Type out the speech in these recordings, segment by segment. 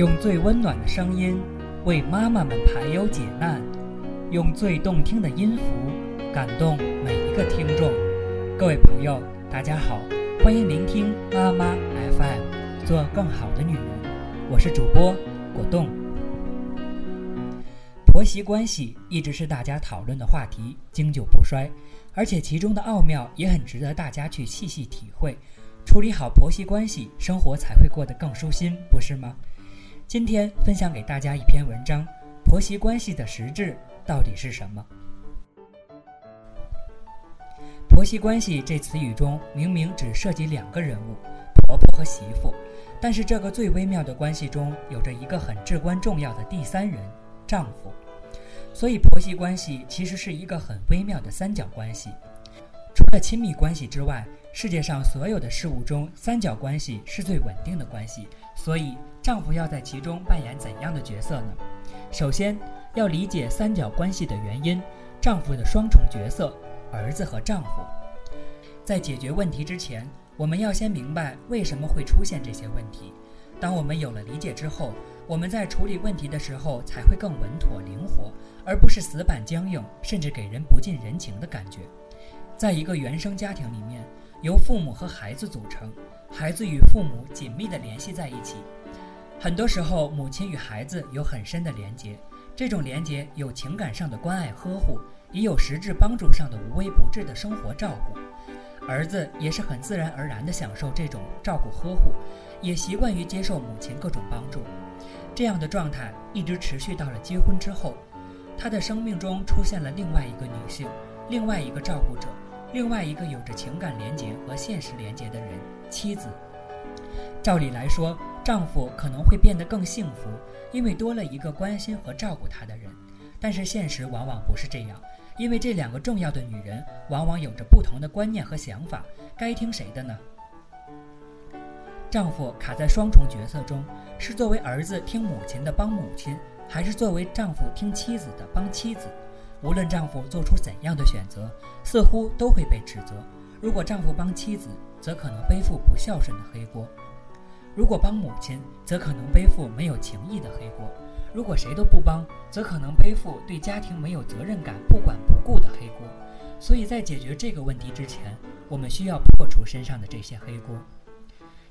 用最温暖的声音为妈妈们排忧解难，用最动听的音符感动每一个听众。各位朋友，大家好，欢迎聆听妈妈 FM，做更好的女人。我是主播果冻。婆媳关系一直是大家讨论的话题，经久不衰，而且其中的奥妙也很值得大家去细细体会。处理好婆媳关系，生活才会过得更舒心，不是吗？今天分享给大家一篇文章：婆媳关系的实质到底是什么？婆媳关系这词语中明明只涉及两个人物，婆婆和媳妇，但是这个最微妙的关系中有着一个很至关重要的第三人——丈夫。所以，婆媳关系其实是一个很微妙的三角关系。除了亲密关系之外，世界上所有的事物中，三角关系是最稳定的关系。所以，丈夫要在其中扮演怎样的角色呢？首先，要理解三角关系的原因，丈夫的双重角色——儿子和丈夫。在解决问题之前，我们要先明白为什么会出现这些问题。当我们有了理解之后，我们在处理问题的时候才会更稳妥灵活，而不是死板僵硬，甚至给人不近人情的感觉。在一个原生家庭里面，由父母和孩子组成，孩子与父母紧密地联系在一起。很多时候，母亲与孩子有很深的连结，这种连结有情感上的关爱呵护，也有实质帮助上的无微不至的生活照顾。儿子也是很自然而然地享受这种照顾呵护，也习惯于接受母亲各种帮助。这样的状态一直持续到了结婚之后，他的生命中出现了另外一个女性，另外一个照顾者。另外一个有着情感连结和现实连结的人，妻子。照理来说，丈夫可能会变得更幸福，因为多了一个关心和照顾他的人。但是现实往往不是这样，因为这两个重要的女人往往有着不同的观念和想法，该听谁的呢？丈夫卡在双重角色中，是作为儿子听母亲的帮母亲，还是作为丈夫听妻子的帮妻子？无论丈夫做出怎样的选择，似乎都会被指责。如果丈夫帮妻子，则可能背负不孝顺的黑锅；如果帮母亲，则可能背负没有情义的黑锅；如果谁都不帮，则可能背负对家庭没有责任感、不管不顾的黑锅。所以在解决这个问题之前，我们需要破除身上的这些黑锅。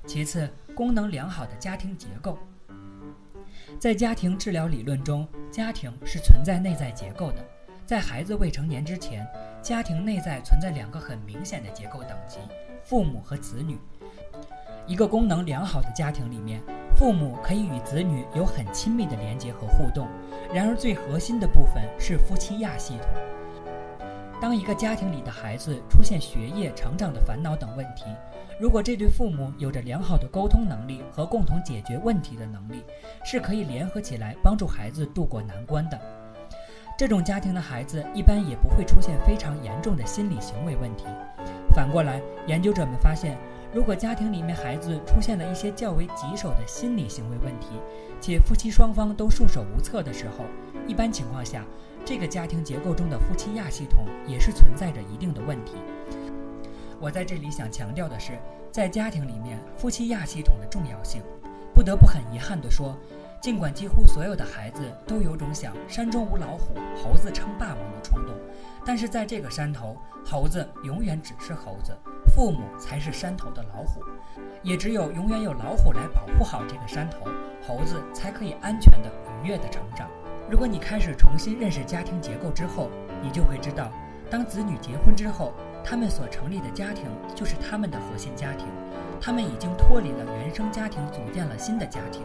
其次，功能良好的家庭结构，在家庭治疗理论中，家庭是存在内在结构的。在孩子未成年之前，家庭内在存在两个很明显的结构等级：父母和子女。一个功能良好的家庭里面，父母可以与子女有很亲密的连接和互动。然而，最核心的部分是夫妻亚系统。当一个家庭里的孩子出现学业、成长的烦恼等问题，如果这对父母有着良好的沟通能力和共同解决问题的能力，是可以联合起来帮助孩子渡过难关的。这种家庭的孩子一般也不会出现非常严重的心理行为问题。反过来，研究者们发现，如果家庭里面孩子出现了一些较为棘手的心理行为问题，且夫妻双方都束手无策的时候，一般情况下，这个家庭结构中的夫妻亚系统也是存在着一定的问题。我在这里想强调的是，在家庭里面夫妻亚系统的重要性。不得不很遗憾地说。尽管几乎所有的孩子都有种想山中无老虎，猴子称霸王的冲动，但是在这个山头，猴子永远只是猴子，父母才是山头的老虎。也只有永远有老虎来保护好这个山头，猴子才可以安全的、愉悦的成长。如果你开始重新认识家庭结构之后，你就会知道，当子女结婚之后，他们所成立的家庭就是他们的核心家庭，他们已经脱离了原生家庭，组建了新的家庭。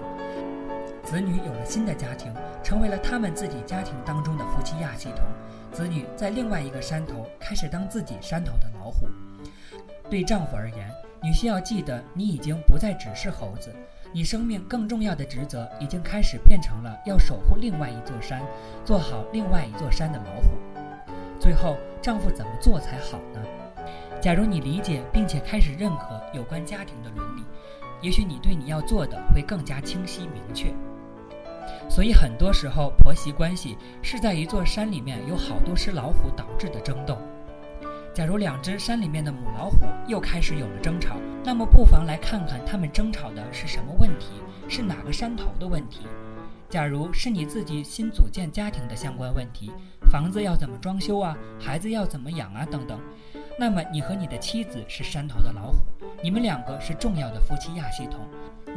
子女有了新的家庭，成为了他们自己家庭当中的夫妻亚系统。子女在另外一个山头开始当自己山头的老虎。对丈夫而言，你需要记得，你已经不再只是猴子，你生命更重要的职责已经开始变成了要守护另外一座山，做好另外一座山的老虎。最后，丈夫怎么做才好呢？假如你理解并且开始认可有关家庭的伦理，也许你对你要做的会更加清晰明确。所以很多时候，婆媳关系是在一座山里面有好多只老虎导致的争斗。假如两只山里面的母老虎又开始有了争吵，那么不妨来看看它们争吵的是什么问题，是哪个山头的问题。假如是你自己新组建家庭的相关问题，房子要怎么装修啊，孩子要怎么养啊等等，那么你和你的妻子是山头的老虎，你们两个是重要的夫妻亚系统。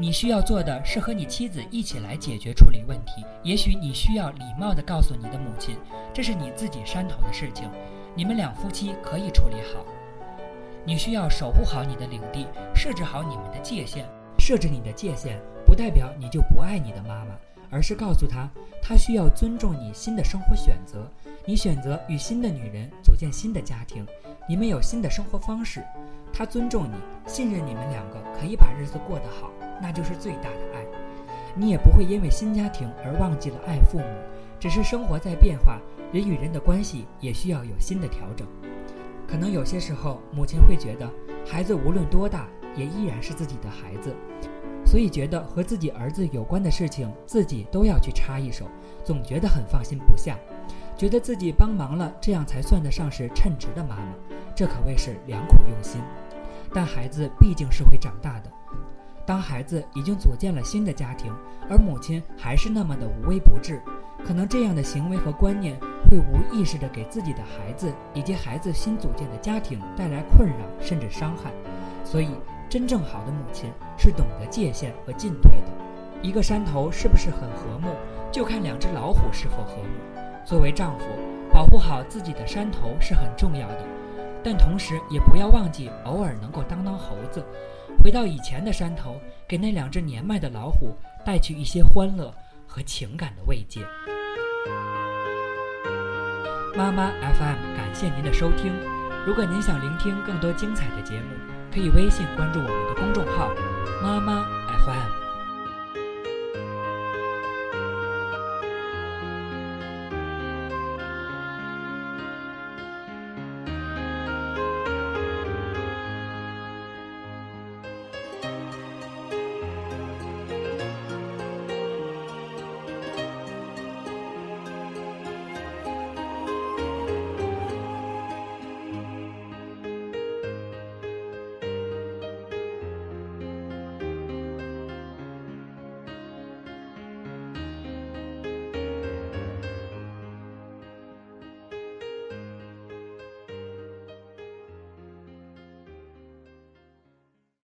你需要做的是和你妻子一起来解决处理问题。也许你需要礼貌地告诉你的母亲，这是你自己山头的事情，你们两夫妻可以处理好。你需要守护好你的领地，设置好你们的界限。设置你的界限，不代表你就不爱你的妈妈。而是告诉他，他需要尊重你新的生活选择。你选择与新的女人组建新的家庭，你们有新的生活方式。他尊重你，信任你们两个可以把日子过得好，那就是最大的爱。你也不会因为新家庭而忘记了爱父母。只是生活在变化，人与人的关系也需要有新的调整。可能有些时候，母亲会觉得，孩子无论多大，也依然是自己的孩子。所以觉得和自己儿子有关的事情，自己都要去插一手，总觉得很放心不下，觉得自己帮忙了，这样才算得上是称职的妈妈，这可谓是良苦用心。但孩子毕竟是会长大的，当孩子已经组建了新的家庭，而母亲还是那么的无微不至，可能这样的行为和观念会无意识地给自己的孩子以及孩子新组建的家庭带来困扰甚至伤害，所以。真正好的母亲是懂得界限和进退的。一个山头是不是很和睦，就看两只老虎是否和睦。作为丈夫，保护好自己的山头是很重要的，但同时也不要忘记偶尔能够当当猴子，回到以前的山头，给那两只年迈的老虎带去一些欢乐和情感的慰藉。妈妈 FM，感谢您的收听。如果您想聆听更多精彩的节目。可以微信关注我们的公众号“妈妈。